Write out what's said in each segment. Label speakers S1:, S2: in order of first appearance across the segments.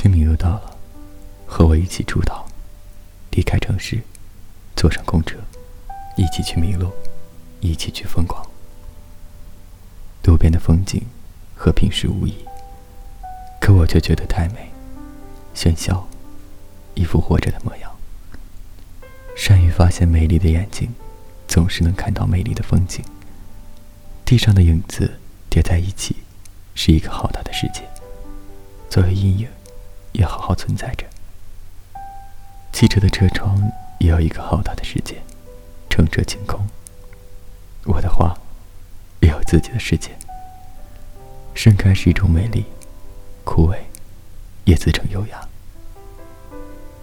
S1: 清明又到了，和我一起出逃，离开城市，坐上公车，一起去迷路，一起去疯狂。路边的风景和平时无异，可我却觉得太美，喧嚣，一副活着的模样。善于发现美丽的眼睛，总是能看到美丽的风景。地上的影子叠在一起，是一个好大的世界。作为阴影，也好好存在着。汽车的车窗也有一个浩大的世界，澄澈晴空。我的花也有自己的世界。盛开是一种美丽，枯萎也自成优雅。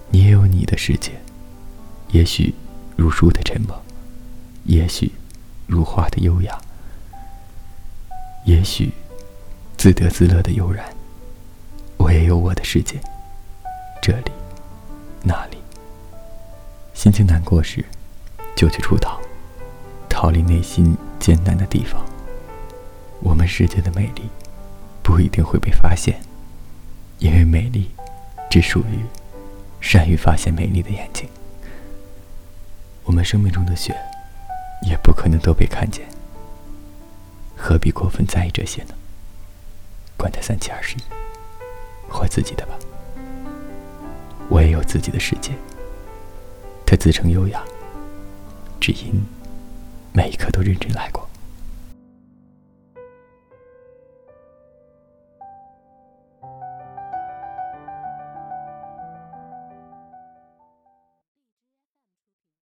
S1: 你也有你的世界，也许如书的沉默，也许如花的优雅。也许，自得自乐的悠然。有我的世界，这里，那里。心情难过时，就去出逃，逃离内心艰难的地方。我们世界的美丽，不一定会被发现，因为美丽，只属于善于发现美丽的眼睛。我们生命中的雪，也不可能都被看见。何必过分在意这些呢？管他三七二十一，自己的吧。我也有自己的世界，他自称优雅，只因每一刻都认真来过。